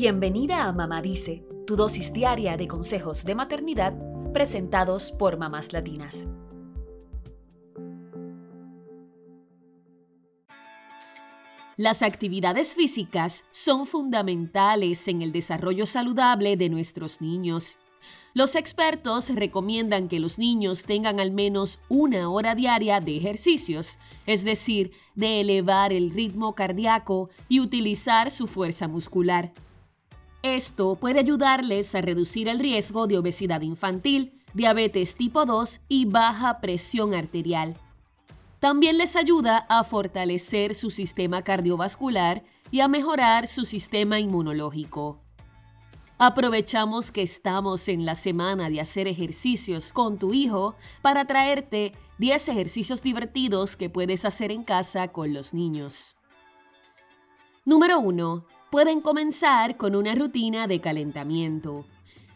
Bienvenida a Mamá Dice, tu dosis diaria de consejos de maternidad presentados por mamás latinas. Las actividades físicas son fundamentales en el desarrollo saludable de nuestros niños. Los expertos recomiendan que los niños tengan al menos una hora diaria de ejercicios, es decir, de elevar el ritmo cardíaco y utilizar su fuerza muscular. Esto puede ayudarles a reducir el riesgo de obesidad infantil, diabetes tipo 2 y baja presión arterial. También les ayuda a fortalecer su sistema cardiovascular y a mejorar su sistema inmunológico. Aprovechamos que estamos en la semana de hacer ejercicios con tu hijo para traerte 10 ejercicios divertidos que puedes hacer en casa con los niños. Número 1. Pueden comenzar con una rutina de calentamiento.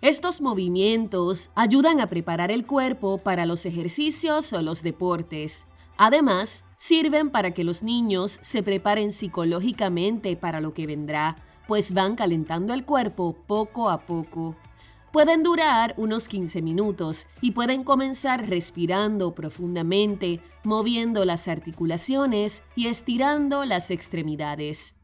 Estos movimientos ayudan a preparar el cuerpo para los ejercicios o los deportes. Además, sirven para que los niños se preparen psicológicamente para lo que vendrá pues van calentando el cuerpo poco a poco. Pueden durar unos 15 minutos y pueden comenzar respirando profundamente, moviendo las articulaciones y estirando las extremidades.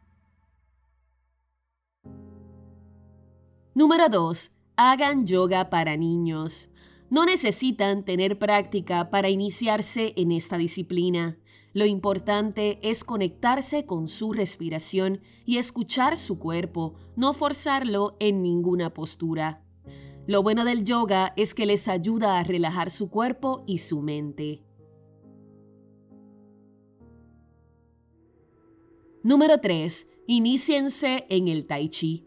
Número 2. Hagan yoga para niños. No necesitan tener práctica para iniciarse en esta disciplina. Lo importante es conectarse con su respiración y escuchar su cuerpo, no forzarlo en ninguna postura. Lo bueno del yoga es que les ayuda a relajar su cuerpo y su mente. Número 3. Iníciense en el tai chi.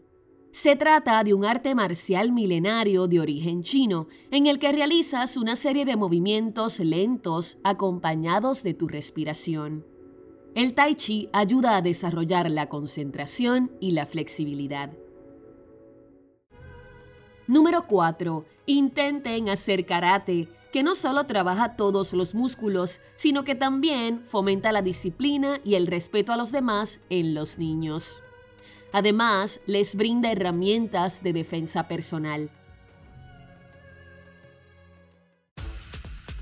Se trata de un arte marcial milenario de origen chino, en el que realizas una serie de movimientos lentos acompañados de tu respiración. El tai chi ayuda a desarrollar la concentración y la flexibilidad. Número 4. Intenten hacer karate, que no solo trabaja todos los músculos, sino que también fomenta la disciplina y el respeto a los demás en los niños. Además, les brinda herramientas de defensa personal.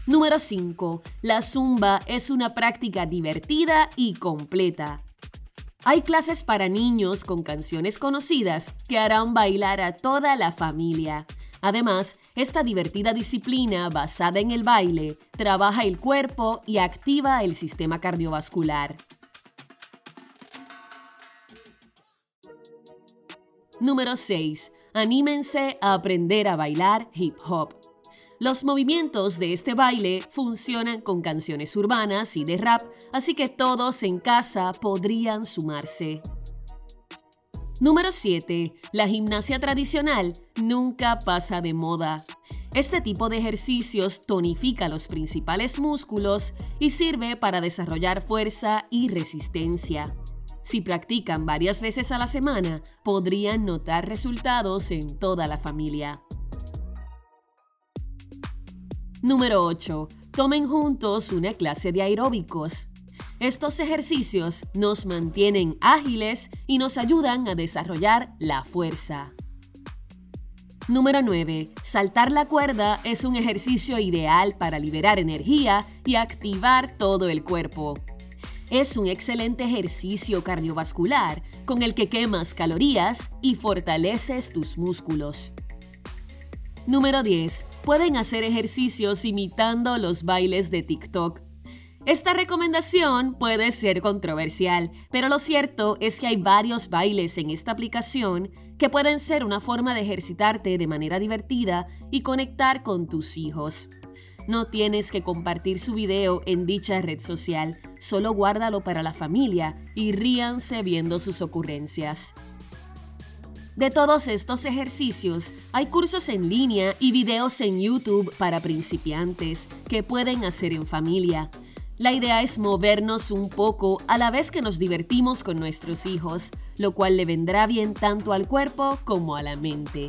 Número 5. La zumba es una práctica divertida y completa. Hay clases para niños con canciones conocidas que harán bailar a toda la familia. Además, esta divertida disciplina basada en el baile trabaja el cuerpo y activa el sistema cardiovascular. Número 6. Anímense a aprender a bailar hip hop. Los movimientos de este baile funcionan con canciones urbanas y de rap, así que todos en casa podrían sumarse. Número 7. La gimnasia tradicional nunca pasa de moda. Este tipo de ejercicios tonifica los principales músculos y sirve para desarrollar fuerza y resistencia. Si practican varias veces a la semana, podrían notar resultados en toda la familia. Número 8. Tomen juntos una clase de aeróbicos. Estos ejercicios nos mantienen ágiles y nos ayudan a desarrollar la fuerza. Número 9. Saltar la cuerda es un ejercicio ideal para liberar energía y activar todo el cuerpo. Es un excelente ejercicio cardiovascular con el que quemas calorías y fortaleces tus músculos. Número 10. Pueden hacer ejercicios imitando los bailes de TikTok. Esta recomendación puede ser controversial, pero lo cierto es que hay varios bailes en esta aplicación que pueden ser una forma de ejercitarte de manera divertida y conectar con tus hijos. No tienes que compartir su video en dicha red social, solo guárdalo para la familia y ríanse viendo sus ocurrencias. De todos estos ejercicios, hay cursos en línea y videos en YouTube para principiantes que pueden hacer en familia. La idea es movernos un poco a la vez que nos divertimos con nuestros hijos, lo cual le vendrá bien tanto al cuerpo como a la mente.